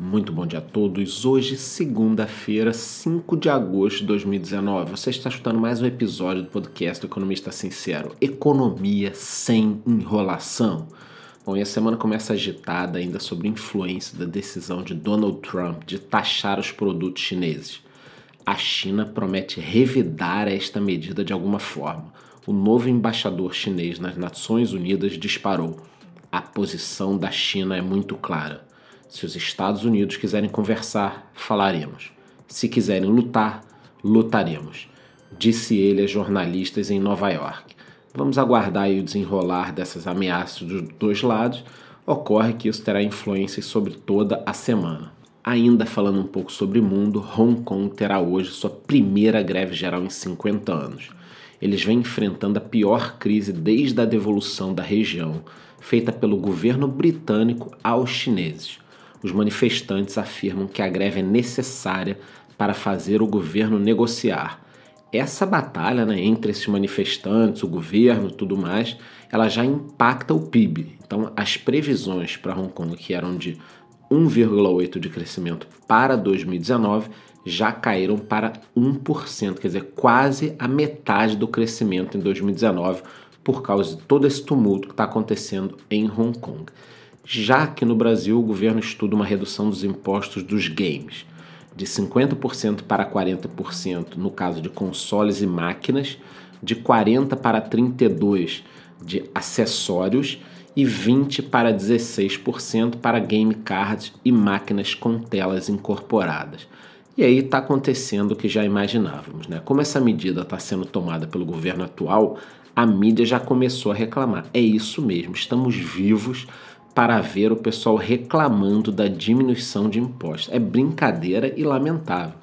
Muito bom dia a todos. Hoje, segunda-feira, 5 de agosto de 2019. Você está escutando mais um episódio do podcast do Economista Sincero. Economia sem enrolação. Bom, e a semana começa agitada ainda sobre a influência da decisão de Donald Trump de taxar os produtos chineses. A China promete revidar esta medida de alguma forma. O novo embaixador chinês nas Nações Unidas disparou. A posição da China é muito clara se os Estados Unidos quiserem conversar, falaremos. Se quiserem lutar, lutaremos, disse ele a jornalistas em Nova York. Vamos aguardar o desenrolar dessas ameaças dos dois lados. Ocorre que isso terá influência sobre toda a semana. Ainda falando um pouco sobre o mundo, Hong Kong terá hoje sua primeira greve geral em 50 anos. Eles vêm enfrentando a pior crise desde a devolução da região, feita pelo governo britânico aos chineses os manifestantes afirmam que a greve é necessária para fazer o governo negociar. Essa batalha né, entre esses manifestantes, o governo tudo mais, ela já impacta o PIB. Então, as previsões para Hong Kong, que eram de 1,8% de crescimento para 2019, já caíram para 1%, quer dizer, quase a metade do crescimento em 2019, por causa de todo esse tumulto que está acontecendo em Hong Kong já que no Brasil o governo estuda uma redução dos impostos dos games, de 50% para 40% no caso de consoles e máquinas, de 40% para 32% de acessórios e 20% para 16% para game cards e máquinas com telas incorporadas. E aí está acontecendo o que já imaginávamos, né? Como essa medida está sendo tomada pelo governo atual, a mídia já começou a reclamar. É isso mesmo, estamos vivos para ver o pessoal reclamando da diminuição de impostos. É brincadeira e lamentável.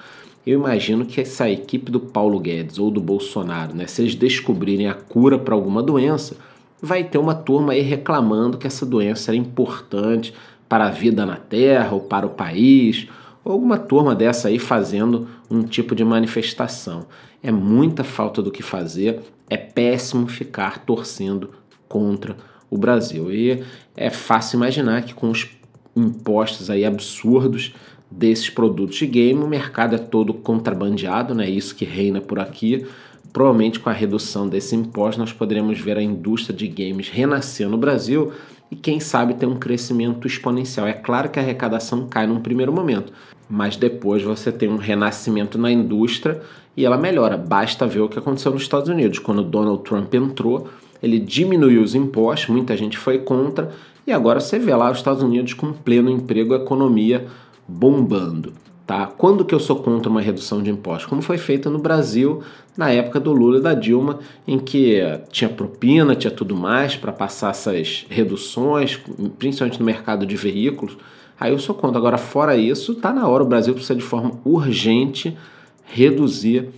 Eu imagino que essa equipe do Paulo Guedes ou do Bolsonaro, né, se eles descobrirem a cura para alguma doença, vai ter uma turma aí reclamando que essa doença era importante para a vida na Terra ou para o país, ou alguma turma dessa aí fazendo um tipo de manifestação. É muita falta do que fazer, é péssimo ficar torcendo contra o Brasil. E é fácil imaginar que com os impostos aí absurdos desses produtos de game, o mercado é todo contrabandeado, né? Isso que reina por aqui. Provavelmente com a redução desse imposto nós poderemos ver a indústria de games renascer no Brasil e quem sabe ter um crescimento exponencial. É claro que a arrecadação cai num primeiro momento, mas depois você tem um renascimento na indústria e ela melhora. Basta ver o que aconteceu nos Estados Unidos, quando Donald Trump entrou, ele diminuiu os impostos, muita gente foi contra, e agora você vê lá os Estados Unidos com pleno emprego, a economia bombando. Tá? Quando que eu sou contra uma redução de impostos? Como foi feita no Brasil na época do Lula e da Dilma, em que tinha propina, tinha tudo mais para passar essas reduções, principalmente no mercado de veículos. Aí eu sou contra. Agora, fora isso, está na hora, o Brasil precisa de forma urgente reduzir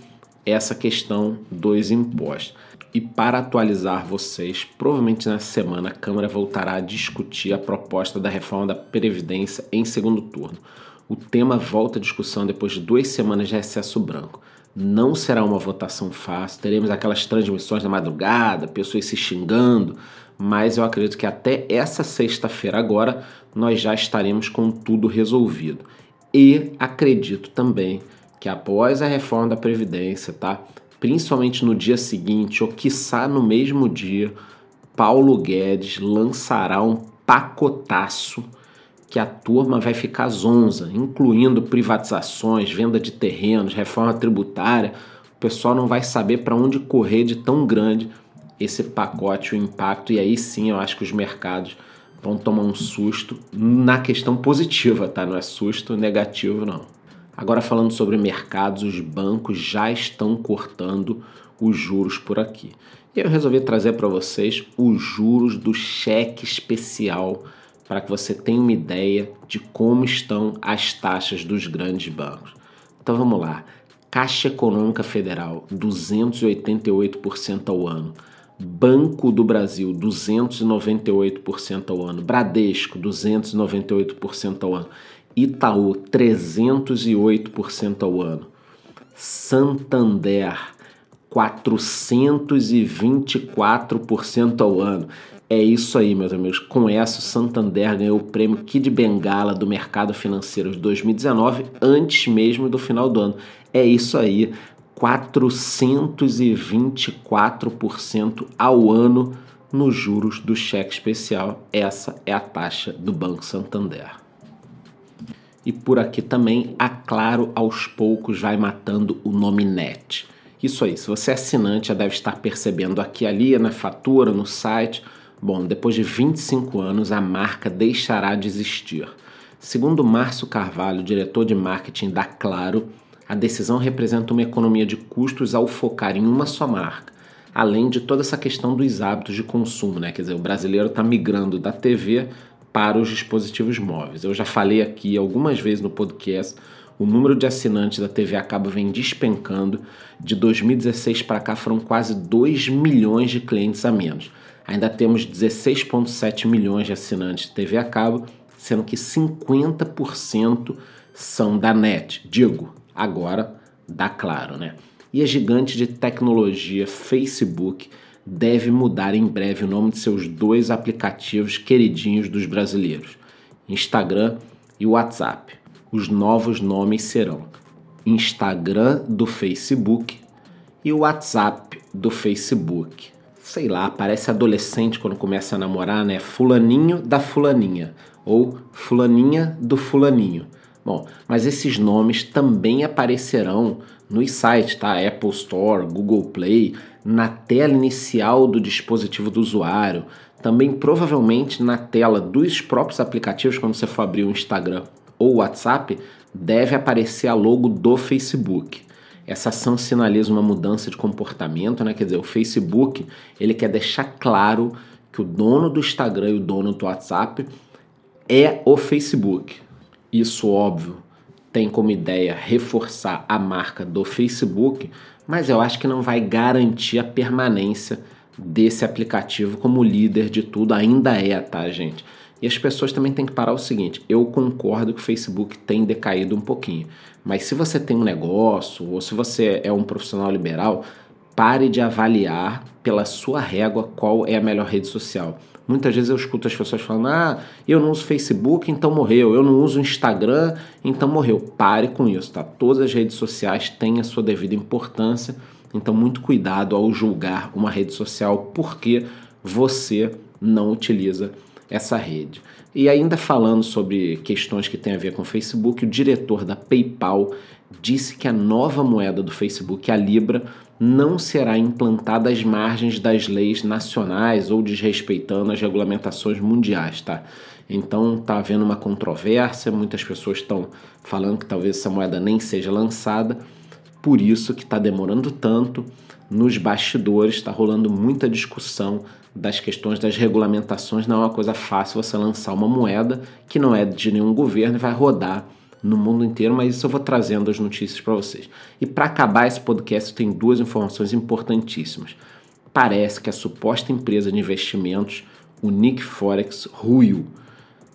essa questão dos impostos. E para atualizar vocês, provavelmente nessa semana a Câmara voltará a discutir a proposta da reforma da Previdência em segundo turno. O tema volta à discussão depois de duas semanas de recesso branco. Não será uma votação fácil, teremos aquelas transmissões da madrugada, pessoas se xingando, mas eu acredito que até essa sexta-feira agora nós já estaremos com tudo resolvido. E acredito também que após a reforma da Previdência, tá? Principalmente no dia seguinte, ou quiçá no mesmo dia, Paulo Guedes lançará um pacotaço que a turma vai ficar zonza, incluindo privatizações, venda de terrenos, reforma tributária. O pessoal não vai saber para onde correr de tão grande esse pacote, o impacto, e aí sim eu acho que os mercados vão tomar um susto na questão positiva, tá? Não é susto negativo, não. Agora, falando sobre mercados, os bancos já estão cortando os juros por aqui. E eu resolvi trazer para vocês os juros do cheque especial para que você tenha uma ideia de como estão as taxas dos grandes bancos. Então vamos lá. Caixa Econômica Federal, 288% ao ano. Banco do Brasil, 298% ao ano. Bradesco, 298% ao ano. Itaú 308% ao ano, Santander 424% ao ano. É isso aí, meus amigos. Com essa, o Santander ganhou o prêmio Kid Bengala do mercado financeiro de 2019, antes mesmo do final do ano. É isso aí, 424% ao ano nos juros do cheque especial. Essa é a taxa do Banco Santander. E por aqui também, a Claro aos poucos vai matando o nome net. Isso aí, se você é assinante já deve estar percebendo aqui ali na fatura, no site. Bom, depois de 25 anos a marca deixará de existir. Segundo Márcio Carvalho, diretor de marketing da Claro, a decisão representa uma economia de custos ao focar em uma só marca, além de toda essa questão dos hábitos de consumo, né? Quer dizer, o brasileiro está migrando da TV para os dispositivos móveis. Eu já falei aqui algumas vezes no podcast, o número de assinantes da TV a cabo vem despencando. De 2016 para cá foram quase 2 milhões de clientes a menos. Ainda temos 16,7 milhões de assinantes de TV a cabo, sendo que 50% são da NET, digo, agora da Claro, né? E a gigante de tecnologia Facebook deve mudar em breve o nome de seus dois aplicativos queridinhos dos brasileiros, Instagram e WhatsApp. Os novos nomes serão Instagram do Facebook e WhatsApp do Facebook. Sei lá, parece adolescente quando começa a namorar, né? Fulaninho da fulaninha ou fulaninha do fulaninho. Bom, mas esses nomes também aparecerão nos sites, tá? Apple Store, Google Play, na tela inicial do dispositivo do usuário, também provavelmente na tela dos próprios aplicativos, quando você for abrir o Instagram ou o WhatsApp, deve aparecer a logo do Facebook. Essa ação sinaliza uma mudança de comportamento, né? Quer dizer, o Facebook ele quer deixar claro que o dono do Instagram e o dono do WhatsApp é o Facebook. Isso, óbvio, tem como ideia reforçar a marca do Facebook, mas eu acho que não vai garantir a permanência desse aplicativo como líder de tudo, ainda é, tá, gente? E as pessoas também têm que parar o seguinte: eu concordo que o Facebook tem decaído um pouquinho, mas se você tem um negócio ou se você é um profissional liberal, pare de avaliar pela sua régua qual é a melhor rede social. Muitas vezes eu escuto as pessoas falando: ah, eu não uso Facebook, então morreu. Eu não uso Instagram, então morreu. Pare com isso, tá? Todas as redes sociais têm a sua devida importância, então muito cuidado ao julgar uma rede social porque você não utiliza essa rede. E ainda falando sobre questões que têm a ver com o Facebook, o diretor da PayPal disse que a nova moeda do Facebook, a Libra, não será implantada às margens das leis nacionais ou desrespeitando as regulamentações mundiais, tá? Então tá havendo uma controvérsia, muitas pessoas estão falando que talvez essa moeda nem seja lançada, por isso que está demorando tanto. Nos bastidores está rolando muita discussão das questões das regulamentações. Não é uma coisa fácil você lançar uma moeda que não é de nenhum governo e vai rodar no mundo inteiro, mas isso eu vou trazendo as notícias para vocês. E para acabar esse podcast, tem duas informações importantíssimas. Parece que a suposta empresa de investimentos, o Nick Forex, ruiu.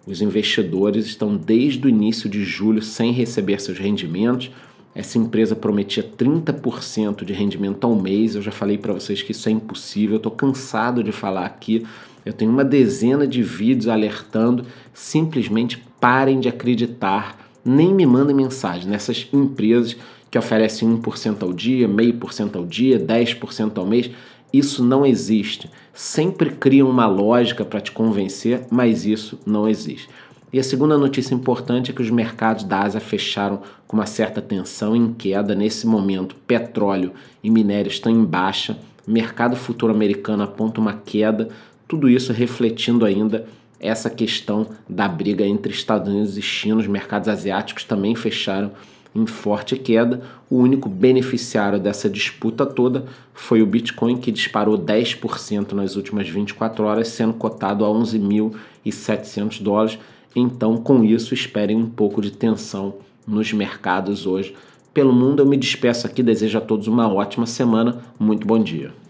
Os investidores estão desde o início de julho sem receber seus rendimentos. Essa empresa prometia 30% de rendimento ao mês. Eu já falei para vocês que isso é impossível. Eu estou cansado de falar aqui. Eu tenho uma dezena de vídeos alertando. Simplesmente parem de acreditar nem me mandem mensagem nessas empresas que oferecem 1% ao dia, meio por cento ao dia, 10% ao mês. Isso não existe. Sempre criam uma lógica para te convencer, mas isso não existe. E a segunda notícia importante é que os mercados da Ásia fecharam com uma certa tensão em queda. Nesse momento, petróleo e minério estão em baixa, mercado futuro americano aponta uma queda, tudo isso refletindo ainda essa questão da briga entre Estados Unidos e China. Os mercados asiáticos também fecharam em forte queda. O único beneficiário dessa disputa toda foi o Bitcoin, que disparou 10% nas últimas 24 horas, sendo cotado a 11.700 dólares. Então, com isso, esperem um pouco de tensão nos mercados hoje. Pelo mundo, eu me despeço aqui, desejo a todos uma ótima semana. Muito bom dia.